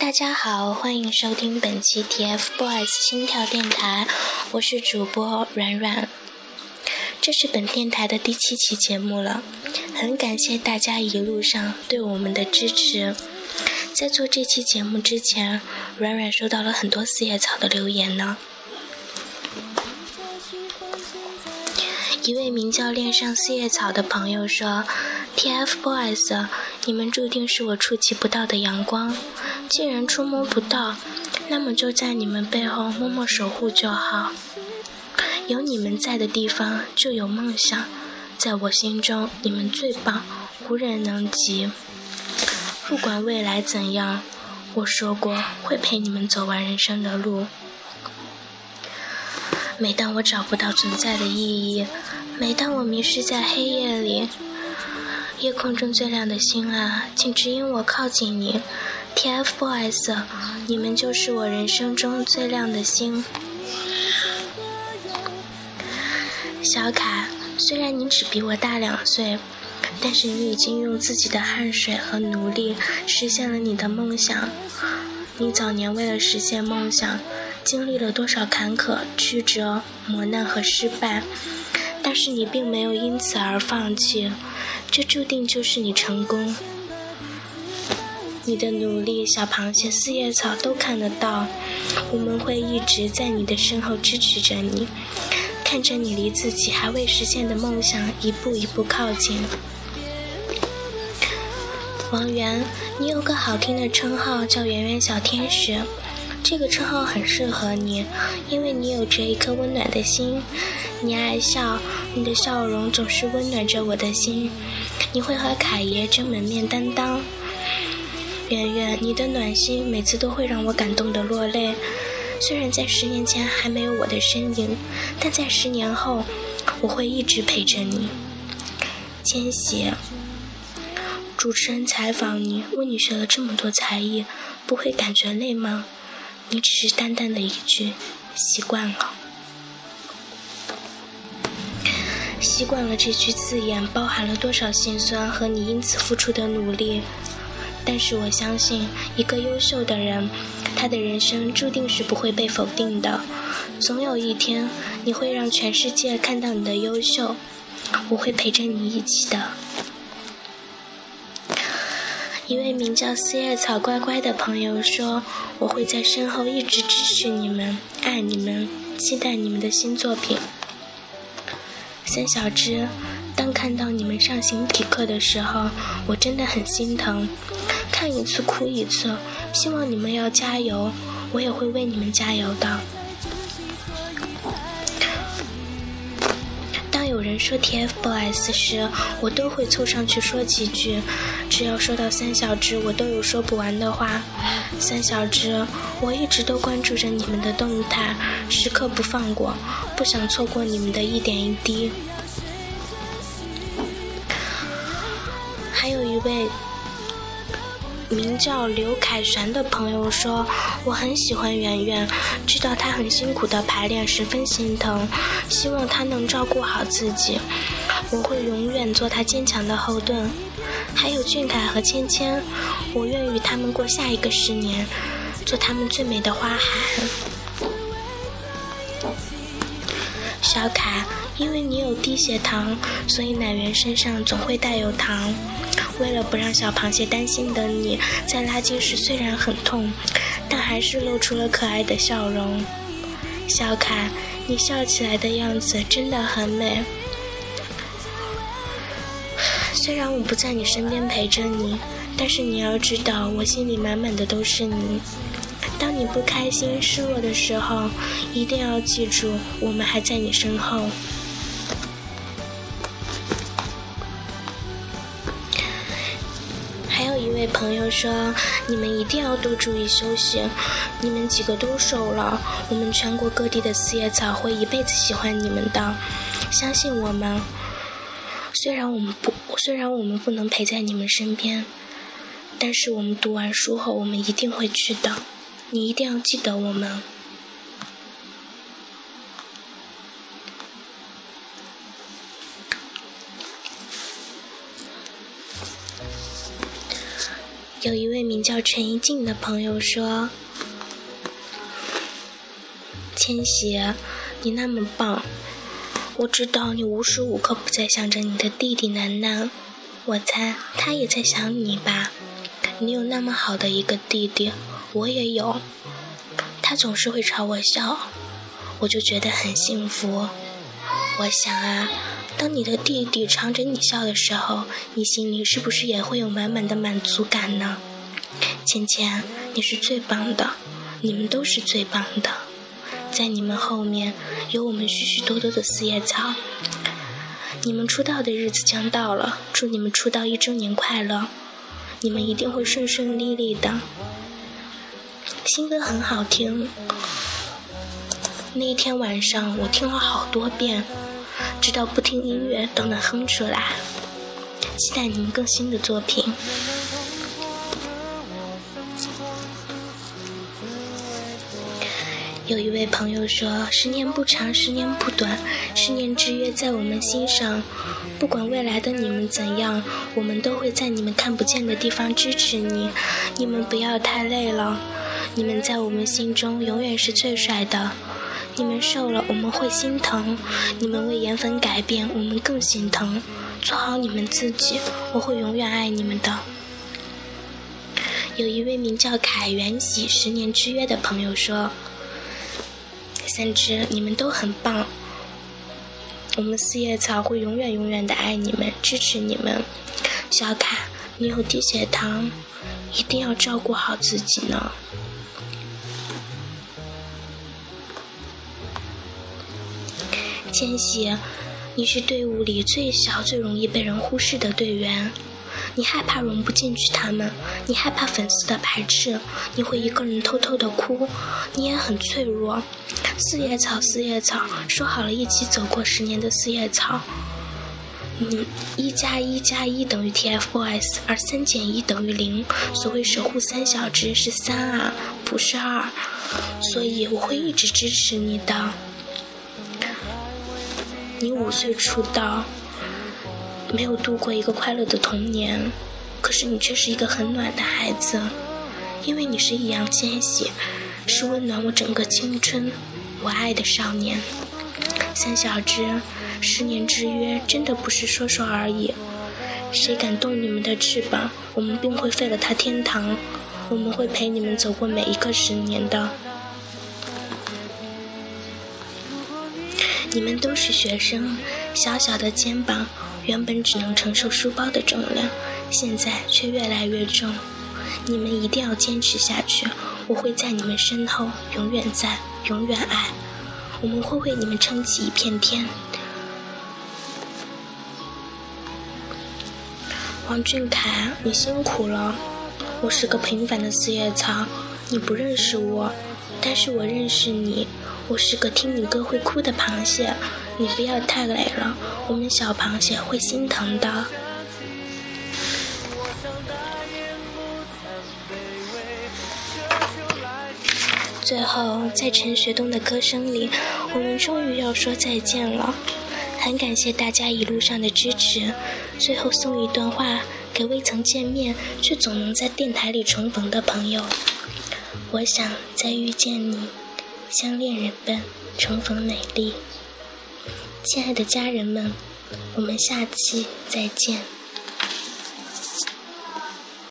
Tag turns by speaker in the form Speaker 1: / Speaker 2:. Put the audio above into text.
Speaker 1: 大家好，欢迎收听本期 TFBOYS 心跳电台，我是主播软软。这是本电台的第七期节目了，很感谢大家一路上对我们的支持。在做这期节目之前，软软收到了很多四叶草的留言呢。一位名叫“恋上四叶草”的朋友说：“TFBOYS，你们注定是我触及不到的阳光。既然触摸不到，那么就在你们背后默默守护就好。有你们在的地方就有梦想，在我心中你们最棒，无人能及。不管未来怎样，我说过会陪你们走完人生的路。每当我找不到存在的意义。”每当我迷失在黑夜里，夜空中最亮的星啊，请指引我靠近你。TFBOYS，你们就是我人生中最亮的星。小卡，虽然你只比我大两岁，但是你已经用自己的汗水和努力实现了你的梦想。你早年为了实现梦想，经历了多少坎坷、曲折、磨难和失败。但是你并没有因此而放弃，这注定就是你成功。你的努力，小螃蟹、四叶草都看得到。我们会一直在你的身后支持着你，看着你离自己还未实现的梦想一步一步靠近。王源，你有个好听的称号叫“圆圆小天使”。这个称号很适合你，因为你有着一颗温暖的心。你爱笑，你的笑容总是温暖着我的心。你会和凯爷争门面担当。圆圆，你的暖心每次都会让我感动的落泪。虽然在十年前还没有我的身影，但在十年后，我会一直陪着你。千玺，主持人采访你，问你学了这么多才艺，不会感觉累吗？你只是淡淡的一句“习惯了”，习惯了这句字眼包含了多少心酸和你因此付出的努力。但是我相信，一个优秀的人，他的人生注定是不会被否定的。总有一天，你会让全世界看到你的优秀。我会陪着你一起的。一位名叫四叶草乖乖的朋友说：“我会在身后一直支持你们，爱你们，期待你们的新作品。”三小只，当看到你们上形体课的时候，我真的很心疼，看一次哭一次。希望你们要加油，我也会为你们加油的。当有人说 TFBOYS 时，我都会凑上去说几句。只要说到三小只，我都有说不完的话。三小只，我一直都关注着你们的动态，时刻不放过，不想错过你们的一点一滴。还有一位。名叫刘凯旋的朋友说：“我很喜欢圆圆，知道她很辛苦的排练，十分心疼，希望她能照顾好自己。我会永远做她坚强的后盾。还有俊凯和芊芊，我愿与他们过下一个十年，做他们最美的花海。”小凯，因为你有低血糖，所以奶源身上总会带有糖。为了不让小螃蟹担心的你，在拉筋时虽然很痛，但还是露出了可爱的笑容。小凯，你笑起来的样子真的很美。虽然我不在你身边陪着你，但是你要知道，我心里满满的都是你。当你不开心、失落的时候，一定要记住，我们还在你身后。还有一位朋友说：“你们一定要多注意休息，你们几个都瘦了，我们全国各地的四叶草会一辈子喜欢你们的，相信我们。虽然我们不，虽然我们不能陪在你们身边，但是我们读完书后，我们一定会去的。你一定要记得我们。”有一位名叫陈一静的朋友说：“千玺，你那么棒，我知道你无时无刻不在想着你的弟弟楠楠，我猜他也在想你吧。你有那么好的一个弟弟，我也有，他总是会朝我笑，我就觉得很幸福。我想啊。”当你的弟弟朝着你笑的时候，你心里是不是也会有满满的满足感呢？芊芊，你是最棒的，你们都是最棒的，在你们后面有我们许许多多的四叶草。你们出道的日子将到了，祝你们出道一周年快乐！你们一定会顺顺利利的。新歌很好听，那一天晚上我听了好多遍。直到不听音乐都能哼出来，期待你们更新的作品。有一位朋友说：“十年不长，十年不短，十年之约在我们心上。不管未来的你们怎样，我们都会在你们看不见的地方支持你。你们不要太累了，你们在我们心中永远是最帅的。”你们瘦了，我们会心疼；你们为颜粉改变，我们更心疼。做好你们自己，我会永远爱你们的。有一位名叫凯元喜十年之约的朋友说：“三只，你们都很棒，我们四叶草会永远永远的爱你们，支持你们。小凯，你有低血糖，一定要照顾好自己呢。”千玺，你是队伍里最小、最容易被人忽视的队员。你害怕融不进去他们，你害怕粉丝的排斥，你会一个人偷偷的哭。你也很脆弱。四叶草，四叶草，说好了一起走过十年的四叶草。嗯，一加一加一等于 TFBOYS，而三减一等于零。所谓守护三小只是三啊，不是二。所以我会一直支持你的。你五岁出道，没有度过一个快乐的童年，可是你却是一个很暖的孩子，因为你是易烊千玺，是温暖我整个青春，我爱的少年。三小只，十年之约真的不是说说而已，谁敢动你们的翅膀，我们便会废了他天堂，我们会陪你们走过每一个十年的。你们都是学生，小小的肩膀原本只能承受书包的重量，现在却越来越重。你们一定要坚持下去，我会在你们身后，永远在，永远爱。我们会为你们撑起一片天。王俊凯，你辛苦了。我是个平凡的四叶草，你不认识我，但是我认识你。我是个听你歌会哭的螃蟹，你不要太累了，我们小螃蟹会心疼的。最后，在陈学冬的歌声里，我们终于要说再见了。很感谢大家一路上的支持。最后送一段话给未曾见面却总能在电台里重逢的朋友：我想再遇见你。像恋人般重逢美丽，亲爱的家人们，我们下期再见。